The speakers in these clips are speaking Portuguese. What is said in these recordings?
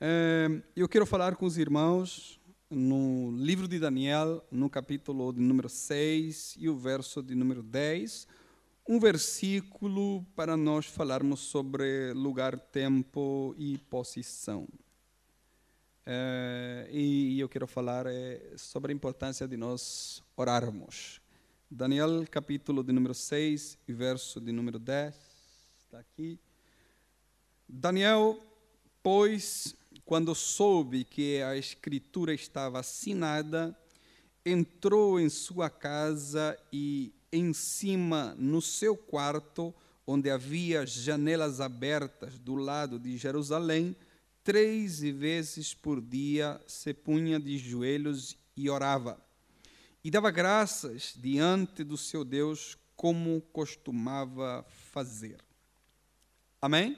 É, eu quero falar com os irmãos no livro de Daniel, no capítulo de número 6 e o verso de número 10, um versículo para nós falarmos sobre lugar, tempo e posição. É, e eu quero falar é, sobre a importância de nós orarmos. Daniel, capítulo de número 6 e verso de número 10, está aqui. Daniel, pois, quando soube que a escritura estava assinada, entrou em sua casa e em cima, no seu quarto, onde havia janelas abertas do lado de Jerusalém, três vezes por dia se punha de joelhos e orava. E dava graças diante do seu Deus, como costumava fazer. Amém?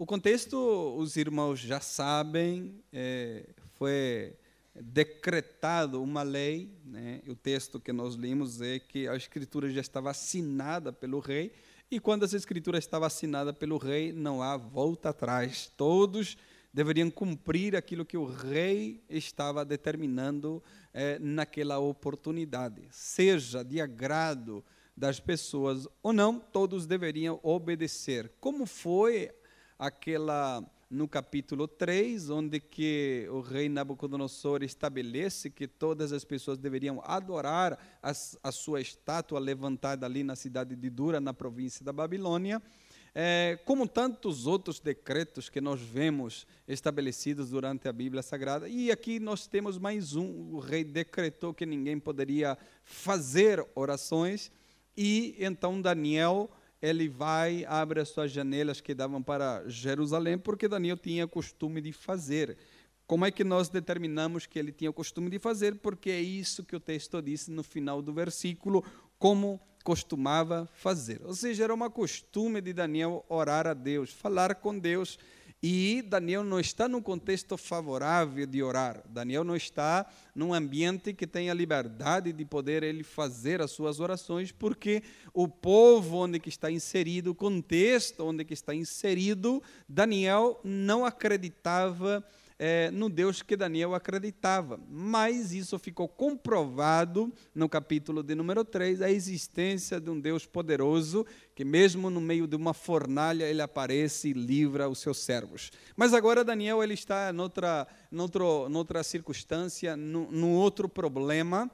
O contexto, os irmãos já sabem, é, foi decretado uma lei, né? o texto que nós lemos é que a escritura já estava assinada pelo rei, e quando essa escritura estava assinada pelo rei, não há volta atrás. Todos deveriam cumprir aquilo que o rei estava determinando é, naquela oportunidade, seja de agrado das pessoas ou não, todos deveriam obedecer. Como foi aquela no capítulo 3, onde que o rei Nabucodonosor estabelece que todas as pessoas deveriam adorar a, a sua estátua levantada ali na cidade de Dura, na província da Babilônia, é, como tantos outros decretos que nós vemos estabelecidos durante a Bíblia Sagrada. E aqui nós temos mais um: o rei decretou que ninguém poderia fazer orações, e então Daniel ele vai, abre as suas janelas que davam para Jerusalém, porque Daniel tinha costume de fazer. Como é que nós determinamos que ele tinha costume de fazer? Porque é isso que o texto disse no final do versículo, como costumava fazer. Ou seja, era uma costume de Daniel orar a Deus, falar com Deus e Daniel não está num contexto favorável de orar. Daniel não está num ambiente que tenha liberdade de poder ele fazer as suas orações, porque o povo onde que está inserido, o contexto onde que está inserido, Daniel não acreditava é, no Deus que Daniel acreditava. Mas isso ficou comprovado no capítulo de número 3, a existência de um Deus poderoso, que mesmo no meio de uma fornalha ele aparece e livra os seus servos. Mas agora Daniel ele está noutra, noutra, noutra circunstância, num outro problema,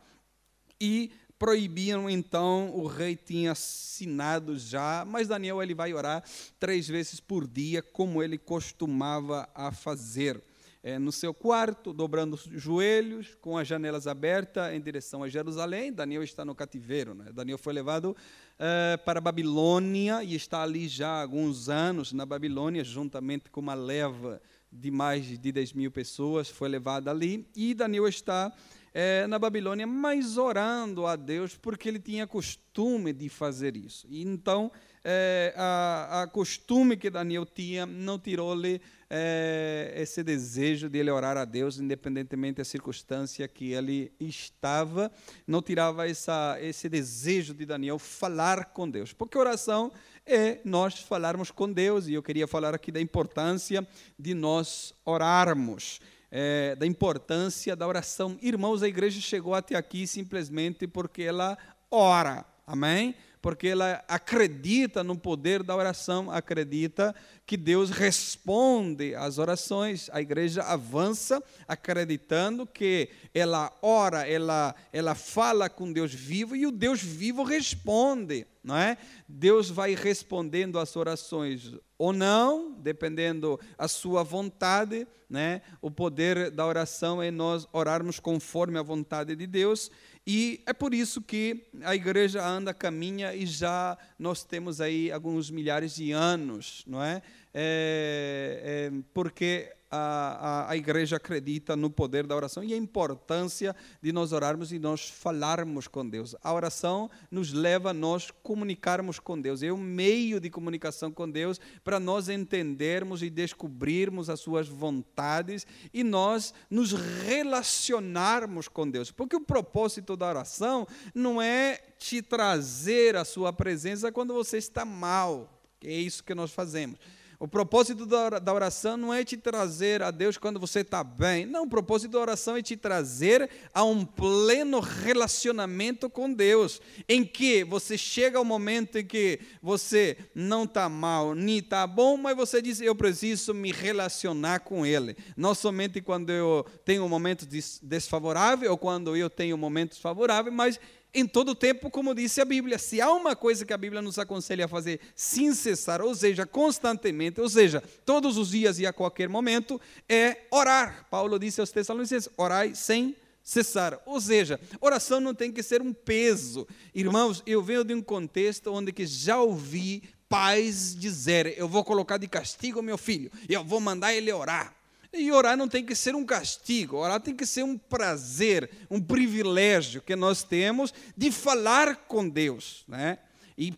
e proibiam então, o rei tinha assinado já, mas Daniel ele vai orar três vezes por dia, como ele costumava a fazer é, no seu quarto, dobrando os joelhos, com as janelas abertas em direção a Jerusalém. Daniel está no cativeiro. Né? Daniel foi levado é, para a Babilônia e está ali já há alguns anos na Babilônia, juntamente com uma leva de mais de 10 mil pessoas, foi levada ali. E Daniel está é, na Babilônia, mas orando a Deus, porque ele tinha costume de fazer isso. E então, é, a, a, costume que Daniel tinha não tirou-lhe é, esse desejo de ele orar a Deus, independentemente da circunstância que ele estava, não tirava essa, esse desejo de Daniel falar com Deus, porque oração é nós falarmos com Deus, e eu queria falar aqui da importância de nós orarmos. É, da importância da oração. Irmãos, a igreja chegou até aqui simplesmente porque ela ora, amém? Porque ela acredita no poder da oração, acredita que Deus responde às orações. A igreja avança acreditando que ela ora, ela, ela fala com Deus vivo e o Deus vivo responde, não é? Deus vai respondendo às orações ou não, dependendo a sua vontade, né? O poder da oração é nós orarmos conforme a vontade de Deus e é por isso que a igreja anda, caminha e já nós temos aí alguns milhares de anos, não é? é, é porque a, a, a, igreja acredita no poder da oração e a importância de nós orarmos e nós falarmos com Deus. A oração nos leva a nós comunicarmos com Deus. É um meio de comunicação com Deus para nós entendermos e descobrirmos as suas vontades e nós nos relacionarmos com Deus. Porque o propósito da oração não é te trazer a sua presença quando você está mal. É isso que nós fazemos O propósito da oração não é te trazer a Deus quando você está bem. Não, o propósito da oração é te trazer a um pleno relacionamento com Deus, em que você chega ao momento em que você não está mal, nem está bom, mas você diz: Eu preciso me relacionar com Ele. Não somente quando eu tenho um momento desfavorável ou quando eu tenho momentos favoráveis, mas em todo tempo, como disse a Bíblia. Se há uma coisa que a Bíblia nos aconselha a fazer sem cessar, ou seja, constantemente, ou seja, todos os dias e a qualquer momento, é orar. Paulo disse aos Tessalonicenses: orai sem cessar. Ou seja, oração não tem que ser um peso. Irmãos, eu venho de um contexto onde que já ouvi pais dizer: eu vou colocar de castigo meu filho, eu vou mandar ele orar. E orar não tem que ser um castigo, orar tem que ser um prazer, um privilégio que nós temos de falar com Deus. Né? E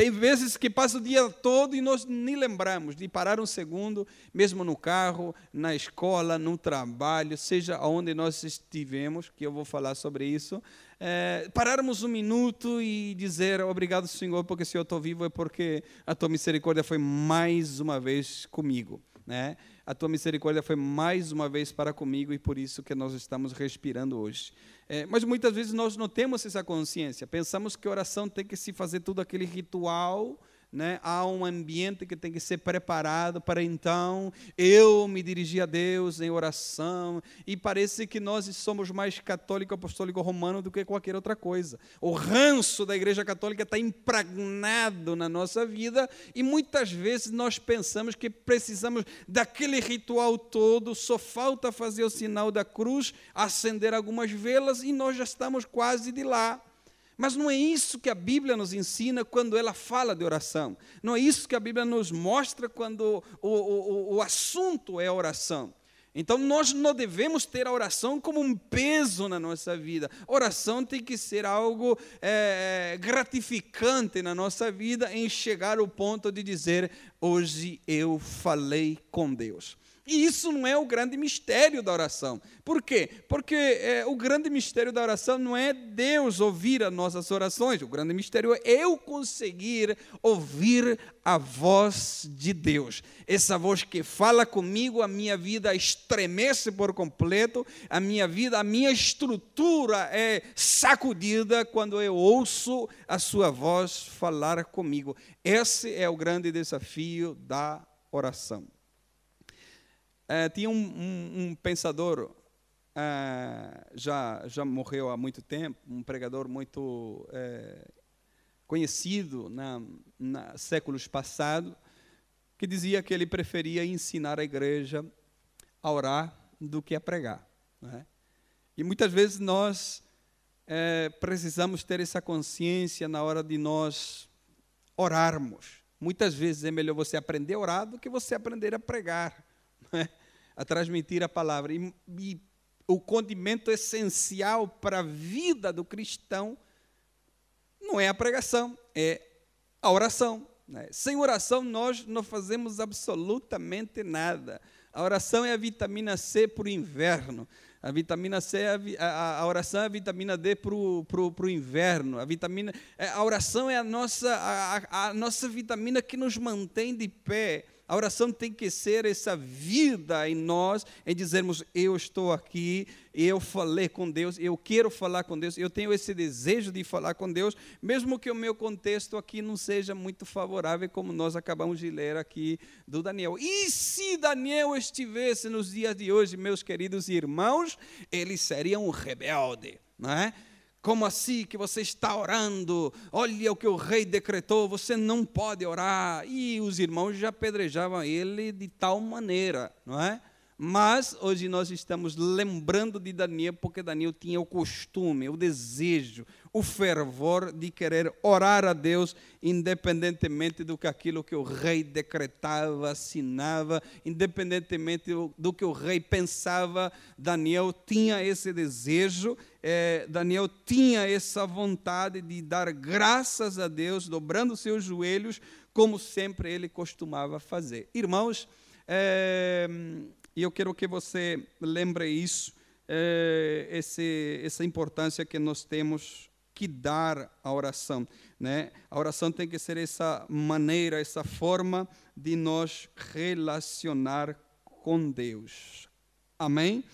tem vezes que passa o dia todo e nós nem lembramos de parar um segundo, mesmo no carro, na escola, no trabalho, seja onde nós estivemos, que eu vou falar sobre isso, é, pararmos um minuto e dizer obrigado, Senhor, porque se eu estou vivo é porque a tua misericórdia foi mais uma vez comigo. Né? A tua misericórdia foi mais uma vez para comigo e por isso que nós estamos respirando hoje. É, mas muitas vezes nós não temos essa consciência, pensamos que oração tem que se fazer tudo aquele ritual né? há um ambiente que tem que ser preparado para então eu me dirigir a Deus em oração. E parece que nós somos mais católico apostólico romano do que qualquer outra coisa. O ranço da Igreja Católica está impregnado na nossa vida e muitas vezes nós pensamos que precisamos daquele ritual todo, só falta fazer o sinal da cruz, acender algumas velas e nós já estamos quase de lá. Mas não é isso que a Bíblia nos ensina quando ela fala de oração. Não é isso que a Bíblia nos mostra quando o, o, o assunto é oração. Então nós não devemos ter a oração como um peso na nossa vida. oração tem que ser algo é, gratificante na nossa vida em chegar ao ponto de dizer: hoje eu falei com Deus. E isso não é o grande mistério da oração. Por quê? Porque é, o grande mistério da oração não é Deus ouvir as nossas orações, o grande mistério é eu conseguir ouvir a voz de Deus. Essa voz que fala comigo, a minha vida estremece por completo, a minha vida, a minha estrutura é sacudida quando eu ouço a sua voz falar comigo. Esse é o grande desafio da oração. É, tinha um, um, um pensador, é, já, já morreu há muito tempo, um pregador muito é, conhecido na, na séculos passados, que dizia que ele preferia ensinar a igreja a orar do que a pregar. Né? E muitas vezes nós é, precisamos ter essa consciência na hora de nós orarmos. Muitas vezes é melhor você aprender a orar do que você aprender a pregar. Né? A transmitir a palavra. E, e o condimento essencial para a vida do cristão não é a pregação, é a oração. Né? Sem oração, nós não fazemos absolutamente nada. A oração é a vitamina C para o inverno. A vitamina C, é a, a, a, oração é a vitamina D para o inverno. A, vitamina, é, a oração é a nossa, a, a nossa vitamina que nos mantém de pé. A oração tem que ser essa vida em nós, em dizermos: Eu estou aqui, eu falei com Deus, eu quero falar com Deus, eu tenho esse desejo de falar com Deus, mesmo que o meu contexto aqui não seja muito favorável, como nós acabamos de ler aqui do Daniel. E se Daniel estivesse nos dias de hoje, meus queridos irmãos, ele seria um rebelde, não é? Como assim que você está orando? Olha o que o rei decretou, você não pode orar. E os irmãos já apedrejavam ele de tal maneira, não é? Mas hoje nós estamos lembrando de Daniel, porque Daniel tinha o costume, o desejo, o fervor de querer orar a Deus, independentemente do que aquilo que o rei decretava, assinava, independentemente do que o rei pensava, Daniel tinha esse desejo, eh, Daniel tinha essa vontade de dar graças a Deus, dobrando seus joelhos, como sempre ele costumava fazer. Irmãos, eh, e eu quero que você lembre isso, é, esse, essa importância que nós temos que dar a oração. Né? A oração tem que ser essa maneira, essa forma de nós relacionar com Deus. Amém?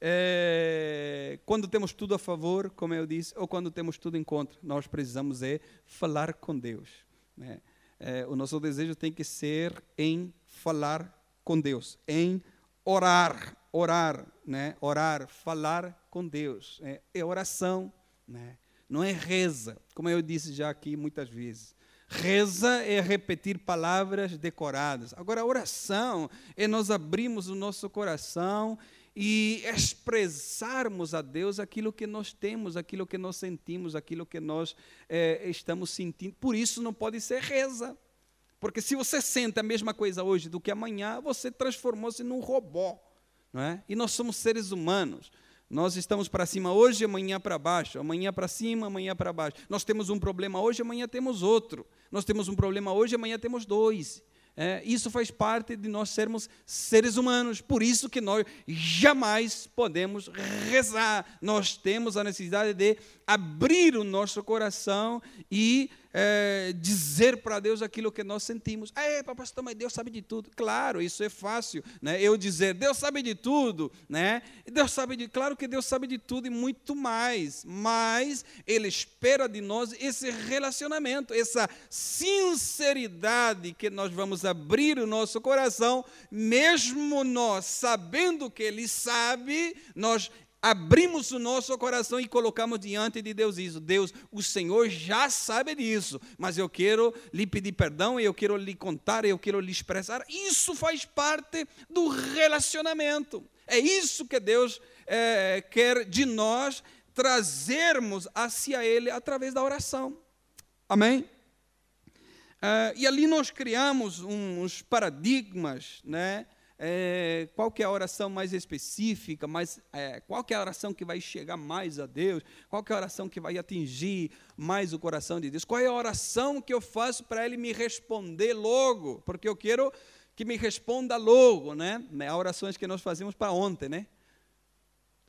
É, quando temos tudo a favor, como eu disse, ou quando temos tudo em contra, nós precisamos é falar com Deus. Né? É, o nosso desejo tem que ser em falar com Deus, em orar, orar, né? Orar, falar com Deus. É, é oração, né? Não é reza, como eu disse já aqui muitas vezes. Reza é repetir palavras decoradas. Agora, oração é nós abrirmos o nosso coração e expressarmos a Deus aquilo que nós temos, aquilo que nós sentimos, aquilo que nós é, estamos sentindo. Por isso não pode ser reza. Porque se você sente a mesma coisa hoje do que amanhã, você transformou-se num robô. Não é? E nós somos seres humanos. Nós estamos para cima hoje, amanhã para baixo, amanhã para cima, amanhã para baixo. Nós temos um problema hoje, amanhã temos outro. Nós temos um problema hoje, amanhã temos dois. É, isso faz parte de nós sermos seres humanos, por isso que nós jamais podemos rezar. Nós temos a necessidade de abrir o nosso coração e é, dizer para Deus aquilo que nós sentimos. É, pastor, mas Deus sabe de tudo. Claro, isso é fácil, né? Eu dizer, Deus sabe de tudo, né? Deus sabe de, claro que Deus sabe de tudo e muito mais, mas Ele espera de nós esse relacionamento, essa sinceridade que nós vamos abrir o nosso coração, mesmo nós sabendo que Ele sabe, nós abrimos o nosso coração e colocamos diante de Deus isso. Deus, o Senhor já sabe disso, mas eu quero lhe pedir perdão, eu quero lhe contar, eu quero lhe expressar. Isso faz parte do relacionamento. É isso que Deus é, quer de nós trazermos hacia Ele através da oração. Amém? É, e ali nós criamos uns paradigmas, né? É, qual que é a oração mais específica, mais, é, qual que é a oração que vai chegar mais a Deus, qual que é a oração que vai atingir mais o coração de Deus, qual é a oração que eu faço para Ele me responder logo, porque eu quero que me responda logo, né? Há orações que nós fazemos para ontem, né?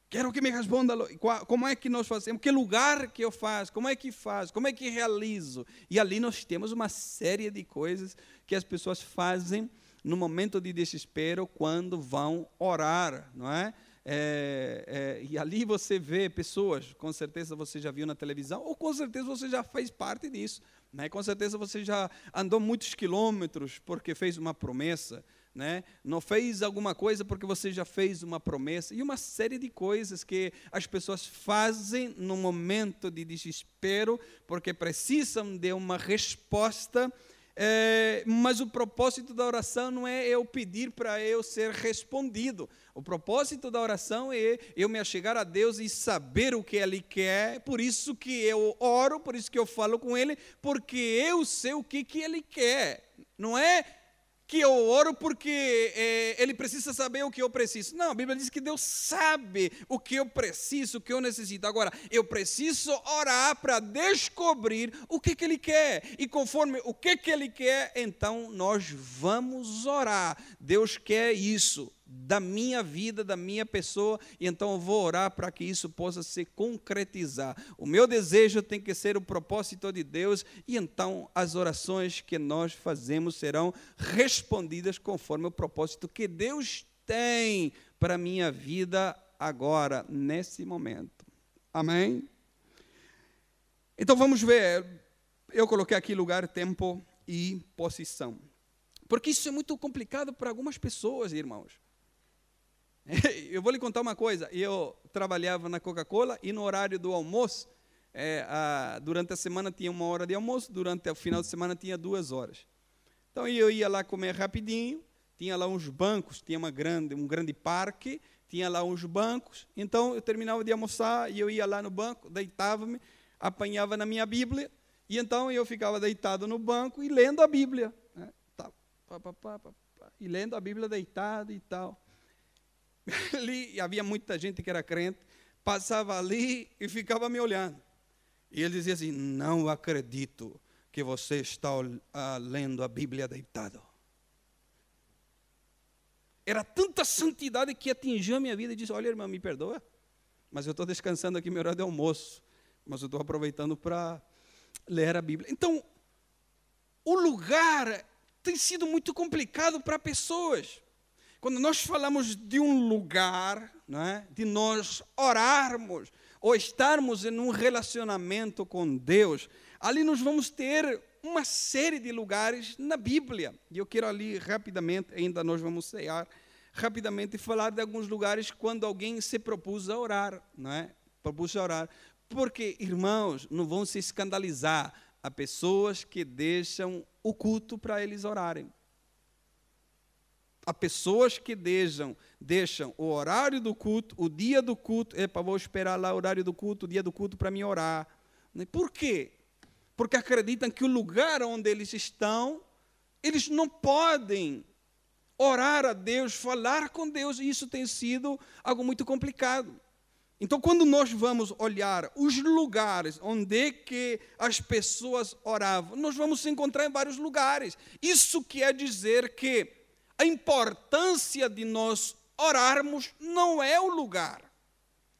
Quero que me responda logo. Como é que nós fazemos? Que lugar que eu faço? Como é que faço? Como é que realizo? E ali nós temos uma série de coisas que as pessoas fazem no momento de desespero quando vão orar, não é? É, é, e ali você vê pessoas, com certeza você já viu na televisão, ou com certeza você já fez parte disso. Né? Com certeza você já andou muitos quilômetros porque fez uma promessa. Né? Não fez alguma coisa porque você já fez uma promessa. E uma série de coisas que as pessoas fazem no momento de desespero porque precisam de uma resposta é, mas o propósito da oração não é eu pedir para eu ser respondido. O propósito da oração é eu me achegar a Deus e saber o que Ele quer. Por isso que eu oro, por isso que eu falo com Ele, porque eu sei o que, que Ele quer. Não é que eu oro porque é, ele precisa saber o que eu preciso. Não, a Bíblia diz que Deus sabe o que eu preciso, o que eu necessito. Agora, eu preciso orar para descobrir o que, que Ele quer. E conforme o que, que Ele quer, então nós vamos orar. Deus quer isso da minha vida, da minha pessoa, e então eu vou orar para que isso possa se concretizar. O meu desejo tem que ser o propósito de Deus, e então as orações que nós fazemos serão respondidas conforme o propósito que Deus tem para a minha vida agora, nesse momento. Amém? Então vamos ver. Eu coloquei aqui lugar, tempo e posição. Porque isso é muito complicado para algumas pessoas, irmãos. Eu vou lhe contar uma coisa. Eu trabalhava na Coca-Cola e no horário do almoço, é, a, durante a semana tinha uma hora de almoço, durante o final de semana tinha duas horas. Então eu ia lá comer rapidinho, tinha lá uns bancos, tinha uma grande, um grande parque, tinha lá uns bancos. Então eu terminava de almoçar e eu ia lá no banco, deitava-me, apanhava na minha Bíblia, e então eu ficava deitado no banco e lendo a Bíblia. Né? E lendo a Bíblia deitado e tal. ali havia muita gente que era crente, passava ali e ficava me olhando. E ele dizia assim: Não acredito que você está uh, lendo a Bíblia deitado. Era tanta santidade que atingiu a minha vida e disse: Olha, irmão, me perdoa, mas eu estou descansando aqui meu horário de almoço. mas eu estou aproveitando para ler a Bíblia. Então, o lugar tem sido muito complicado para pessoas. Quando nós falamos de um lugar, é? de nós orarmos ou estarmos em um relacionamento com Deus, ali nós vamos ter uma série de lugares na Bíblia. E eu quero ali rapidamente, ainda nós vamos cear, rapidamente falar de alguns lugares quando alguém se propôs a orar, não é? Propôs a orar. Porque, irmãos, não vão se escandalizar a pessoas que deixam o culto para eles orarem. Há pessoas que deixam, deixam o horário do culto, o dia do culto, epa, vou esperar lá o horário do culto, o dia do culto para me orar. Por quê? Porque acreditam que o lugar onde eles estão, eles não podem orar a Deus, falar com Deus, e isso tem sido algo muito complicado. Então, quando nós vamos olhar os lugares onde que as pessoas oravam, nós vamos se encontrar em vários lugares. Isso quer dizer que a importância de nós orarmos não é o lugar.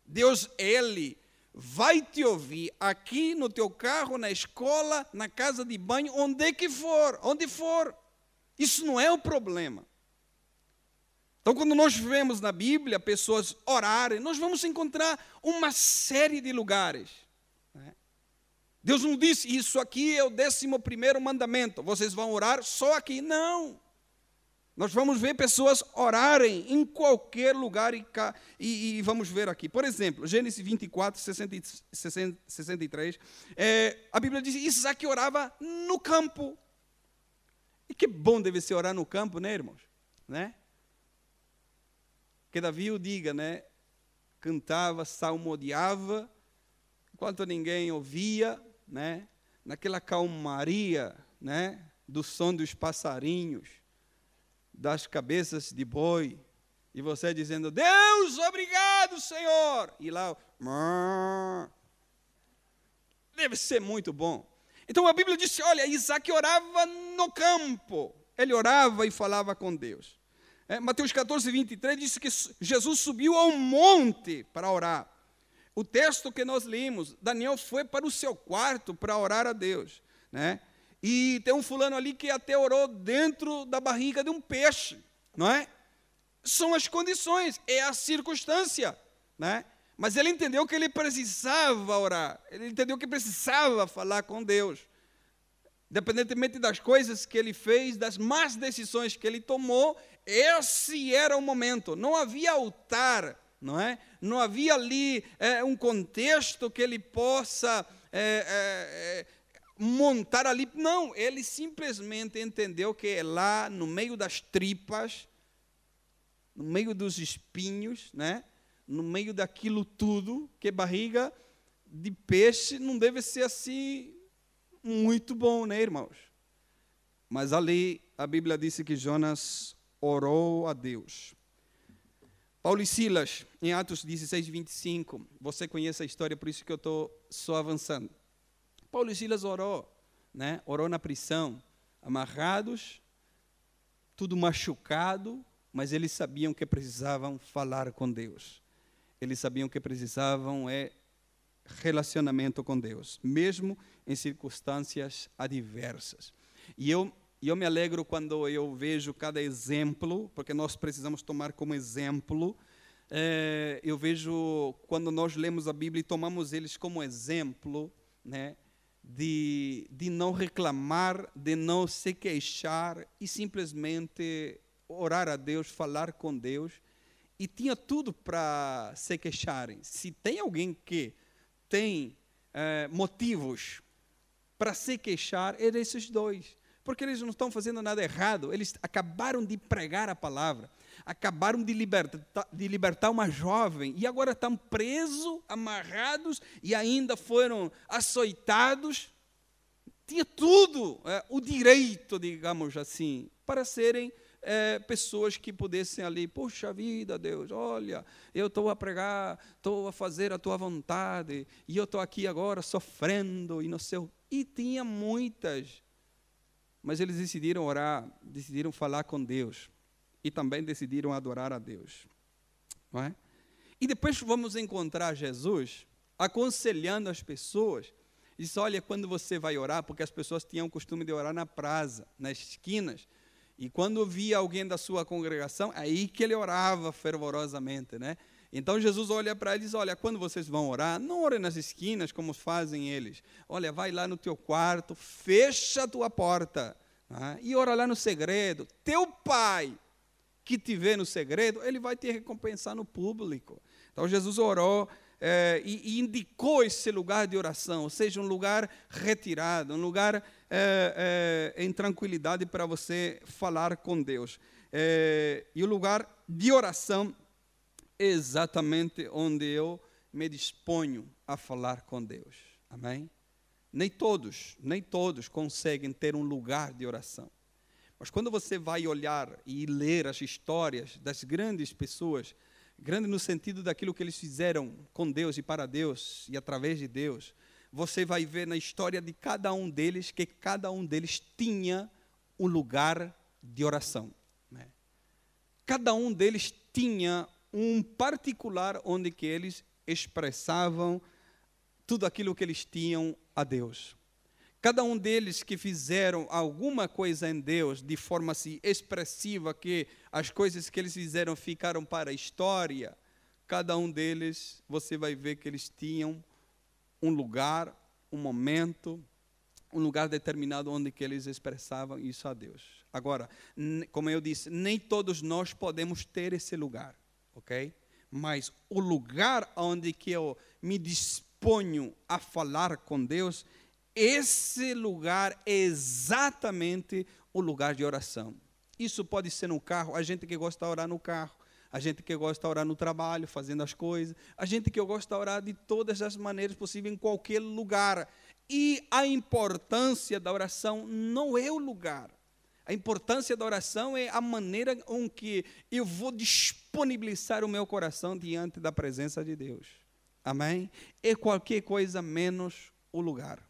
Deus, Ele vai te ouvir aqui no teu carro, na escola, na casa de banho, onde que for, onde for. Isso não é o problema. Então, quando nós vemos na Bíblia pessoas orarem, nós vamos encontrar uma série de lugares. Né? Deus não disse, isso aqui é o décimo primeiro mandamento, vocês vão orar só aqui. Não. Nós vamos ver pessoas orarem em qualquer lugar e, e, e vamos ver aqui. Por exemplo, Gênesis 24, 60, 63, é, a Bíblia diz: Isaac orava no campo. E que bom deve ser orar no campo, né, irmãos? Né? Que Davi o diga, né? Cantava, salmodiava, enquanto ninguém ouvia, né? Naquela calmaria, né? Do som dos passarinhos das cabeças de boi, e você dizendo, Deus, obrigado, Senhor. E lá, deve ser muito bom. Então a Bíblia diz: olha, Isaac orava no campo, ele orava e falava com Deus. É, Mateus 14, 23 diz que Jesus subiu ao monte para orar. O texto que nós lemos, Daniel foi para o seu quarto para orar a Deus. Né? E tem um fulano ali que até orou dentro da barriga de um peixe, não é? São as condições, é a circunstância, né? Mas ele entendeu que ele precisava orar, ele entendeu que precisava falar com Deus. Independentemente das coisas que ele fez, das más decisões que ele tomou, esse era o momento. Não havia altar, não é? Não havia ali é, um contexto que ele possa é, é, montar ali. Não, ele simplesmente entendeu que é lá no meio das tripas, no meio dos espinhos, né? no meio daquilo tudo, que barriga de peixe não deve ser assim muito bom, né, irmãos? Mas ali a Bíblia disse que Jonas orou a Deus. Paulo e Silas, em Atos 16, 25, você conhece a história, por isso que eu estou só avançando. Paulo e Silas orou, né? orou na prisão, amarrados, tudo machucado, mas eles sabiam que precisavam falar com Deus. Eles sabiam que precisavam é relacionamento com Deus, mesmo em circunstâncias adversas. E eu eu me alegro quando eu vejo cada exemplo, porque nós precisamos tomar como exemplo. É, eu vejo quando nós lemos a Bíblia e tomamos eles como exemplo, né? De, de não reclamar, de não se queixar e simplesmente orar a Deus, falar com Deus. E tinha tudo para se queixarem. Se tem alguém que tem é, motivos para se queixar, é desses dois. Porque eles não estão fazendo nada errado, eles acabaram de pregar a palavra acabaram de libertar, de libertar uma jovem e agora estão presos, amarrados e ainda foram açoitados. Tinha tudo é, o direito, digamos assim, para serem é, pessoas que pudessem ali, poxa vida, Deus, olha, eu estou a pregar, estou a fazer a tua vontade, e eu estou aqui agora sofrendo e no seu. E tinha muitas, mas eles decidiram orar, decidiram falar com Deus e também decidiram adorar a Deus. Não é? E depois vamos encontrar Jesus aconselhando as pessoas. Disse: Olha, quando você vai orar, porque as pessoas tinham o costume de orar na praça, nas esquinas, e quando via alguém da sua congregação, aí que ele orava fervorosamente, né? Então Jesus olha para eles, olha, quando vocês vão orar, não orem nas esquinas como fazem eles. Olha, vai lá no teu quarto, fecha a tua porta né? e ora lá no segredo. Teu pai que te vê no segredo, ele vai te recompensar no público. Então Jesus orou é, e, e, indicou esse lugar de oração, ou seja, um lugar retirado, um lugar é, é, em tranquilidade para você falar com Deus. e o lugar de oração exatamente onde eu me disponho a falar com Deus. Amém? Nem todos, nem todos conseguem ter um lugar de oração. Mas quando você vai olhar e ler as histórias das grandes pessoas, grande no sentido daquilo que eles fizeram com Deus e para Deus e através de Deus, você vai ver na história de cada um deles que cada um deles tinha um lugar de oração. Né? Cada um deles tinha um particular onde que eles expressavam tudo aquilo que eles tinham a Deus. Cada um deles que fizeram alguma coisa em Deus de forma assim expressiva que as coisas que eles fizeram ficaram para a história, cada um deles você vai ver que eles tinham um lugar, um momento, um lugar determinado onde que eles expressavam isso a Deus. Agora, como eu disse, nem todos nós podemos ter esse lugar ok? Mas o lugar onde que eu me disponho a falar com Deus, esse lugar é exatamente o lugar de oração. Isso pode ser no carro, a gente que gosta de orar no carro, a gente que gosta de orar no trabalho, fazendo as coisas, a gente que gosta de orar de todas as maneiras possíveis em qualquer lugar. E a importância da oração não é o lugar, a importância da oração é a maneira com que eu vou disponibilizar o meu coração diante da presença de Deus. Amém? É qualquer coisa menos o lugar.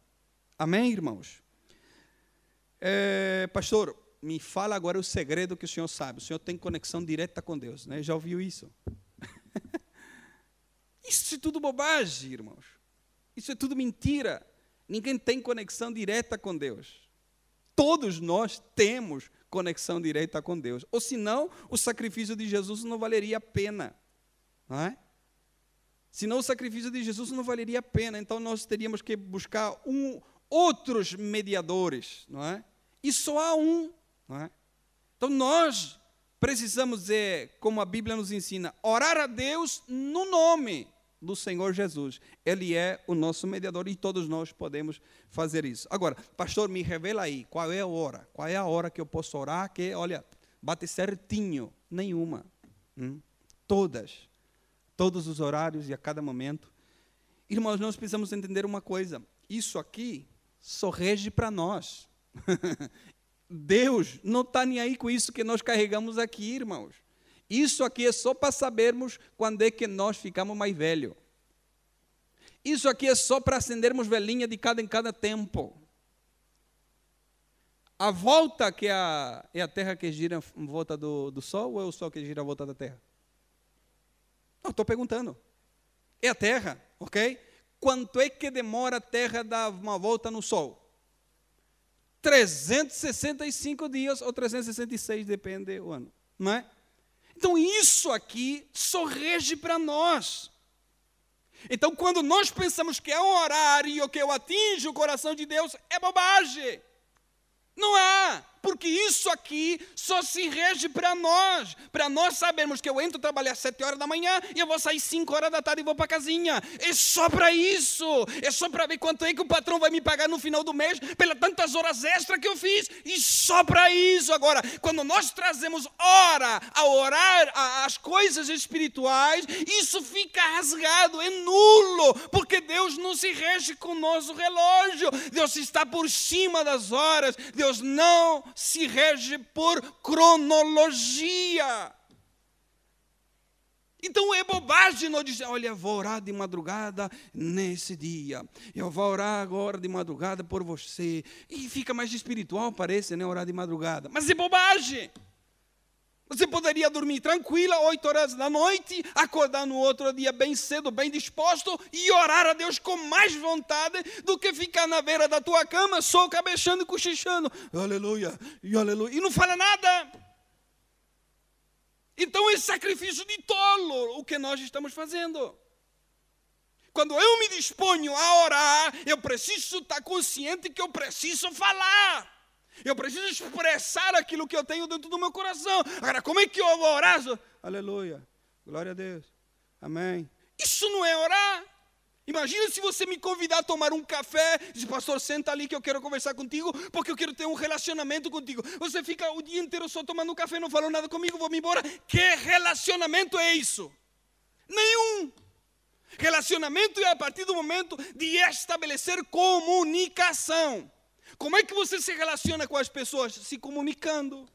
Amém, irmãos? É, pastor, me fala agora o segredo que o senhor sabe. O senhor tem conexão direta com Deus, né? Já ouviu isso? isso é tudo bobagem, irmãos. Isso é tudo mentira. Ninguém tem conexão direta com Deus todos nós temos conexão direta com Deus. Ou senão, o sacrifício de Jesus não valeria a pena. Não é? Senão o sacrifício de Jesus não valeria a pena. Então nós teríamos que buscar um, outros mediadores. Não é? E só há um. Não é? Então nós precisamos, é, como a Bíblia nos ensina, orar a Deus no nome do Senhor Jesus. Ele é o nosso mediador e todos nós podemos fazer isso. Agora, pastor, me revela aí, qual é a hora? Qual é a hora que eu posso orar que, olha, bate certinho? Nenhuma. Hum? Todas. Todos os horários e a cada momento. Irmãos, nós precisamos entender uma coisa. Isso aqui só rege para nós. Deus não está nem aí com isso que nós carregamos aqui, irmãos. Isso aqui é só para sabermos quando é que nós ficamos mais velhos. Isso aqui é só para acendermos velhinha de cada em cada tempo. A volta que a, é a Terra que gira em volta do, do Sol ou é o Sol que gira em volta da Terra? Não, estou perguntando. É a Terra, ok? Quanto é que demora a Terra dar uma volta no Sol? 365 dias ou 366, depende do ano, não é? Então isso aqui só rege para nós. Então, quando nós pensamos que é um horário que eu atinjo o coração de Deus, é bobagem. Não há porque isso aqui só se rege para nós, para nós sabermos que eu entro trabalhar às sete horas da manhã e eu vou sair cinco horas da tarde e vou para casinha. É só para isso, é só para ver quanto é que o patrão vai me pagar no final do mês pelas tantas horas extras que eu fiz, e só para isso. Agora, quando nós trazemos hora a orar as coisas espirituais, isso fica rasgado, é nulo, porque Deus não se rege com o nosso relógio, Deus está por cima das horas, Deus não se rege por cronologia. Então é bobagem nós dizer, olha, vou orar de madrugada nesse dia. Eu vou orar agora de madrugada por você. E fica mais espiritual, parece, né? Orar de madrugada. Mas é bobagem. Você poderia dormir tranquila, oito horas da noite, acordar no outro dia bem cedo, bem disposto e orar a Deus com mais vontade do que ficar na beira da tua cama só cabechando e cochichando. Aleluia, e aleluia. E não fala nada. Então é sacrifício de tolo o que nós estamos fazendo. Quando eu me disponho a orar, eu preciso estar consciente que eu preciso falar. Eu preciso expressar aquilo que eu tenho dentro do meu coração. Agora, como é que eu vou orar? Aleluia. Glória a Deus. Amém. Isso não é orar. Imagina se você me convidar a tomar um café, diz, pastor, senta ali que eu quero conversar contigo, porque eu quero ter um relacionamento contigo. Você fica o dia inteiro só tomando um café, não falou nada comigo, vou me embora. Que relacionamento é isso? Nenhum. Relacionamento é a partir do momento de estabelecer comunicação. Como é que você se relaciona com as pessoas? Se comunicando.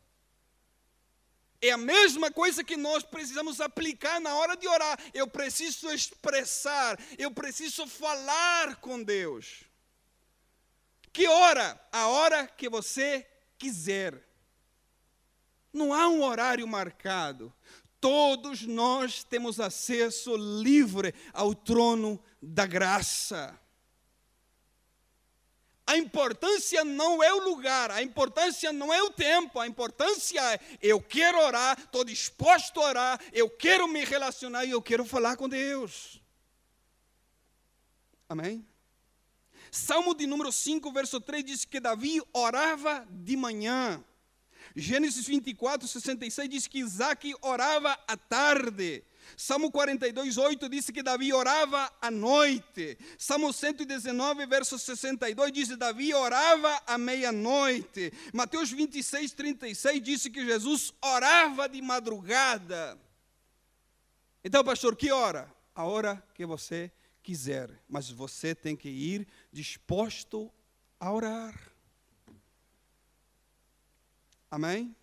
É a mesma coisa que nós precisamos aplicar na hora de orar. Eu preciso expressar, eu preciso falar com Deus. Que hora? A hora que você quiser. Não há um horário marcado. Todos nós temos acesso livre ao trono da graça. A importância não é o lugar, a importância não é o tempo, a importância é eu quero orar, estou disposto a orar, eu quero me relacionar e eu quero falar com Deus. Amém? Salmo de número 5, verso 3 diz que Davi orava de manhã. Gênesis 24, 66 diz que Isaac orava à tarde. Salmo 42, 8 diz que Davi orava à noite. Salmo 119, verso 62 diz que Davi orava à meia-noite. Mateus 26, 36 diz que Jesus orava de madrugada. Então, pastor, que hora? A hora que você quiser, mas você tem que ir disposto a orar. Amém?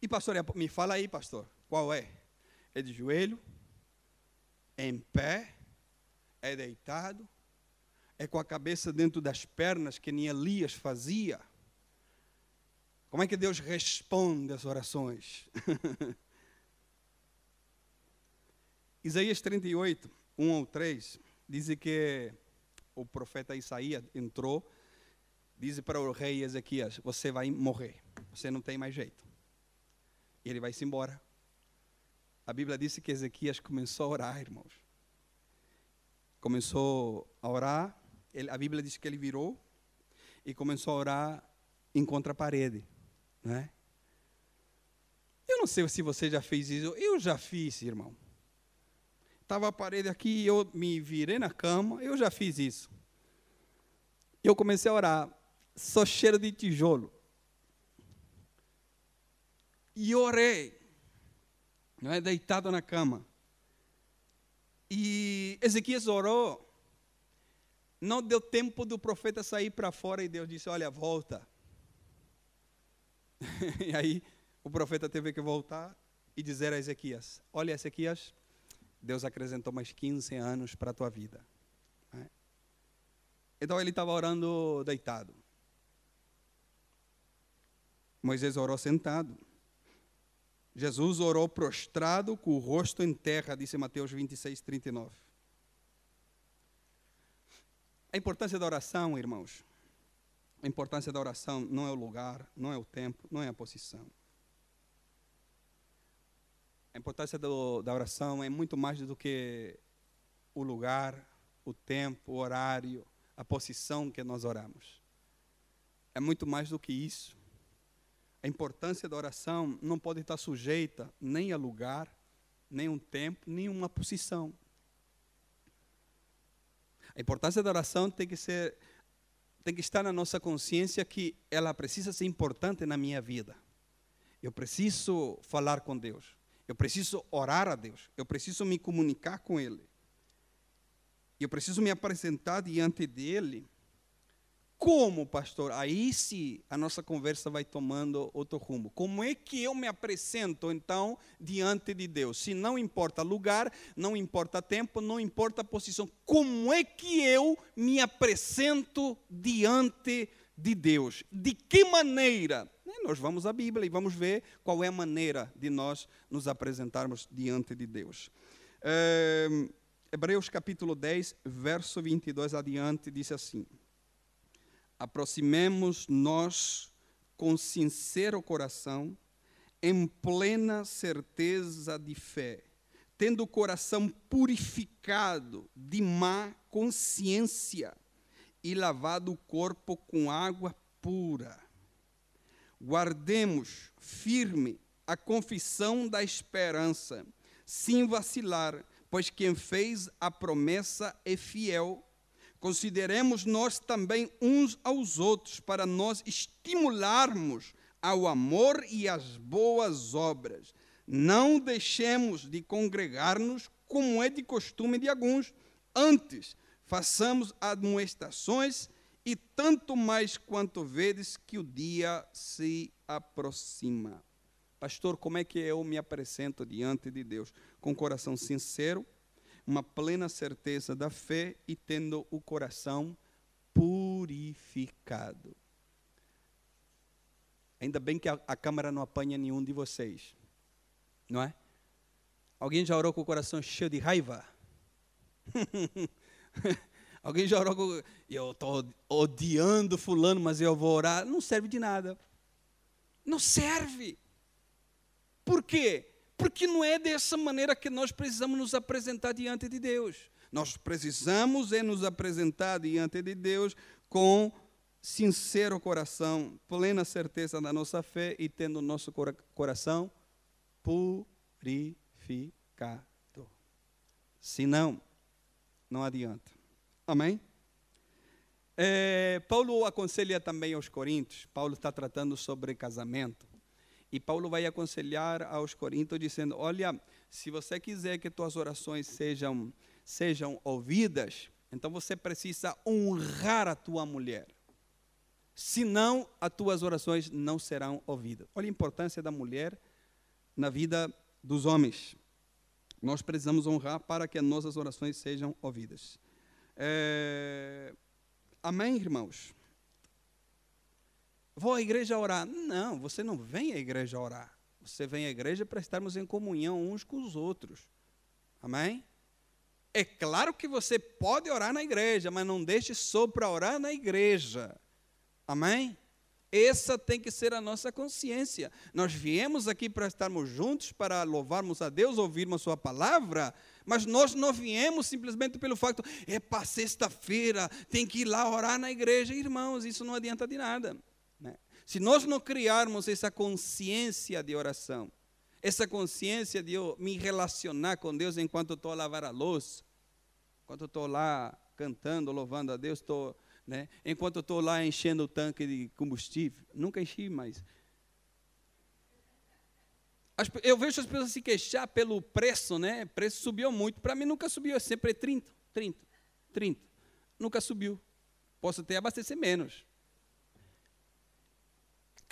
E pastor, me fala aí, pastor, qual é? É de joelho? É em pé? É deitado? É com a cabeça dentro das pernas que nem Elias fazia? Como é que Deus responde às orações? Isaías 38, 1 ou 3, diz que o profeta Isaías entrou, diz para o rei Ezequias: Você vai morrer, você não tem mais jeito. E ele vai-se embora. A Bíblia disse que Ezequias começou a orar, irmãos. Começou a orar, ele, a Bíblia diz que ele virou e começou a orar em contra a parede, né? Eu não sei se você já fez isso, eu já fiz, irmão. Estava a parede aqui, eu me virei na cama, eu já fiz isso. Eu comecei a orar, só cheiro de tijolo. E orei não é? deitado na cama. E Ezequias orou, não deu tempo do profeta sair para fora e Deus disse: Olha, volta. e aí o profeta teve que voltar e dizer a Ezequias: Olha, Ezequias, Deus acrescentou mais 15 anos para a tua vida. É? Então ele estava orando deitado. Moisés orou sentado. Jesus orou prostrado com o rosto em terra, disse Mateus 26, 39. A importância da oração, irmãos, a importância da oração não é o lugar, não é o tempo, não é a posição. A importância do, da oração é muito mais do que o lugar, o tempo, o horário, a posição que nós oramos. É muito mais do que isso. A importância da oração não pode estar sujeita nem a lugar, nem um tempo, nem uma posição. A importância da oração tem que ser tem que estar na nossa consciência que ela precisa ser importante na minha vida. Eu preciso falar com Deus. Eu preciso orar a Deus. Eu preciso me comunicar com Ele. Eu preciso me apresentar diante dele como, pastor? Aí sim a nossa conversa vai tomando outro rumo. Como é que eu me apresento, então, diante de Deus? Se não importa lugar, não importa tempo, não importa posição, como é que eu me apresento diante de Deus? De que maneira? É, nós vamos à Bíblia e vamos ver qual é a maneira de nós nos apresentarmos diante de Deus. É, Hebreus capítulo 10, verso 22 adiante, diz assim: Aproximemos nós com sincero coração, em plena certeza de fé, tendo o coração purificado de má consciência e lavado o corpo com água pura. Guardemos firme a confissão da esperança, sem vacilar, pois quem fez a promessa é fiel. Consideremos nós também uns aos outros para nós estimularmos ao amor e às boas obras. Não deixemos de congregar-nos como é de costume de alguns. Antes, façamos admoestações e tanto mais quanto vedes que o dia se aproxima. Pastor, como é que eu me apresento diante de Deus? Com coração sincero, uma plena certeza da fé e tendo o coração purificado. Ainda bem que a, a câmera não apanha nenhum de vocês, não é? Alguém já orou com o coração cheio de raiva? Alguém já orou com. Eu estou odiando Fulano, mas eu vou orar. Não serve de nada. Não serve. Por quê? Porque não é dessa maneira que nós precisamos nos apresentar diante de Deus. Nós precisamos é nos apresentar diante de Deus com sincero coração, plena certeza da nossa fé e tendo o nosso coração purificado. Senão, não adianta. Amém? É, Paulo aconselha também aos Coríntios. Paulo está tratando sobre casamento. E Paulo vai aconselhar aos Coríntios dizendo: Olha, se você quiser que tuas orações sejam, sejam ouvidas, então você precisa honrar a tua mulher senão as tuas orações não serão ouvidas. Olha a importância da mulher na vida dos homens. Nós precisamos honrar para que as nossas orações sejam ouvidas. É... Amém, irmãos? Vou à igreja orar. Não, você não vem à igreja orar. Você vem à igreja para estarmos em comunhão uns com os outros. Amém? É claro que você pode orar na igreja, mas não deixe só para orar na igreja. Amém? Essa tem que ser a nossa consciência. Nós viemos aqui para estarmos juntos, para louvarmos a Deus, ouvirmos a Sua palavra, mas nós não viemos simplesmente pelo facto, é para sexta-feira, tem que ir lá orar na igreja. Irmãos, isso não adianta de nada. Se nós não criarmos essa consciência de oração, essa consciência de eu me relacionar com Deus enquanto estou a lavar a louça, enquanto estou lá cantando, louvando a Deus, estou né? enquanto estou lá enchendo o tanque de combustível. Nunca enchi, mas. Eu vejo as pessoas se queixar pelo preço, né? O preço subiu muito. Para mim nunca subiu, é sempre 30, 30, 30. Nunca subiu. Posso até abastecer menos.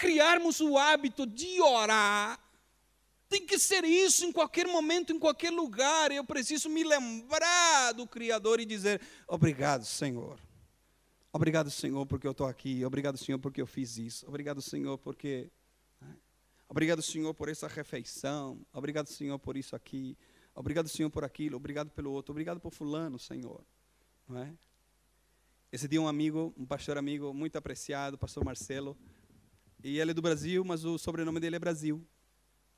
Criarmos o hábito de orar tem que ser isso em qualquer momento, em qualquer lugar. Eu preciso me lembrar do Criador e dizer: Obrigado, Senhor. Obrigado, Senhor, porque eu estou aqui. Obrigado, Senhor, porque eu fiz isso. Obrigado, Senhor, porque. Né? Obrigado, Senhor, por essa refeição. Obrigado, Senhor, por isso aqui. Obrigado, Senhor, por aquilo. Obrigado pelo outro. Obrigado por Fulano, Senhor. Não é? Esse dia, um amigo, um pastor amigo muito apreciado, pastor Marcelo, e ele é do Brasil, mas o sobrenome dele é Brasil.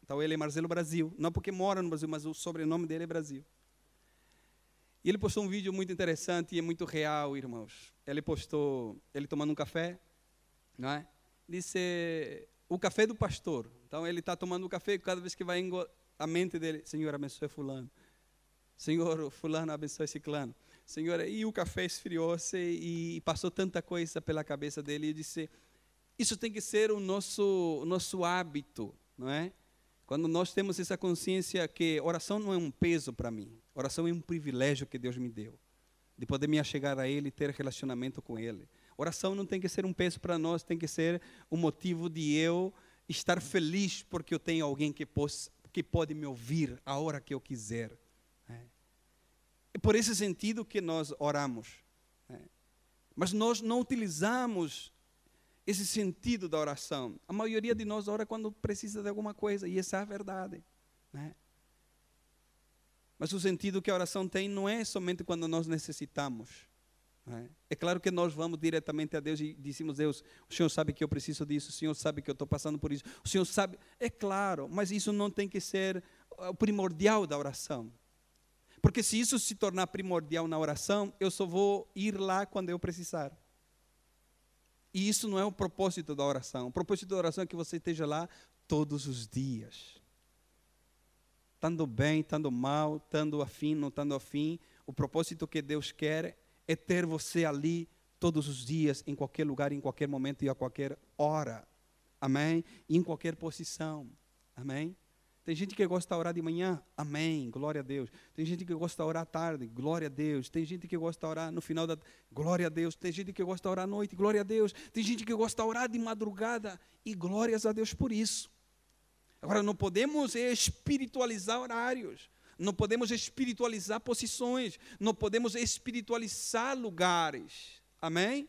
Então ele é Marcelo Brasil. Não porque mora no Brasil, mas o sobrenome dele é Brasil. E ele postou um vídeo muito interessante e é muito real, irmãos. Ele postou ele tomando um café, não é? Disse o café do pastor. Então ele está tomando um café e cada vez que vai a mente dele, Senhor abençoe fulano. Senhor, fulano abençoe ciclano. Senhor, e o café esfriou-se e passou tanta coisa pela cabeça dele e disse: Isso tem que ser o nosso o nosso hábito, não é? Quando nós temos essa consciência que oração não é um peso para mim, oração é um privilégio que Deus me deu, de poder me achegar a Ele e ter relacionamento com Ele. Oração não tem que ser um peso para nós, tem que ser um motivo de eu estar feliz porque eu tenho alguém que, pos, que pode me ouvir a hora que eu quiser. É por esse sentido que nós oramos. Mas nós não utilizamos esse sentido da oração. A maioria de nós ora quando precisa de alguma coisa, e essa é a verdade. Né? Mas o sentido que a oração tem não é somente quando nós necessitamos. Né? É claro que nós vamos diretamente a Deus e dizemos: Deus, o Senhor sabe que eu preciso disso, o Senhor sabe que eu estou passando por isso, o Senhor sabe. É claro, mas isso não tem que ser o primordial da oração. Porque se isso se tornar primordial na oração, eu só vou ir lá quando eu precisar. E isso não é o propósito da oração. O propósito da oração é que você esteja lá todos os dias. Estando bem, estando mal, estando afim, não estando afim. O propósito que Deus quer é ter você ali todos os dias, em qualquer lugar, em qualquer momento e a qualquer hora. Amém? E em qualquer posição. Amém? Tem gente que gosta de orar de manhã, amém, glória a Deus. Tem gente que gosta de orar à tarde, glória a Deus. Tem gente que gosta de orar no final da glória a Deus. Tem gente que gosta de orar à noite, glória a Deus. Tem gente que gosta de orar de madrugada e glórias a Deus por isso. Agora, não podemos espiritualizar horários, não podemos espiritualizar posições, não podemos espiritualizar lugares, amém?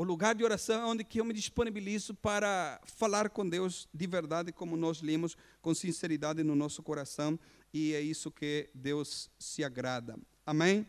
O lugar de oração é onde que eu me disponibilizo para falar com Deus de verdade, como nós lemos, com sinceridade no nosso coração, e é isso que Deus se agrada. Amém?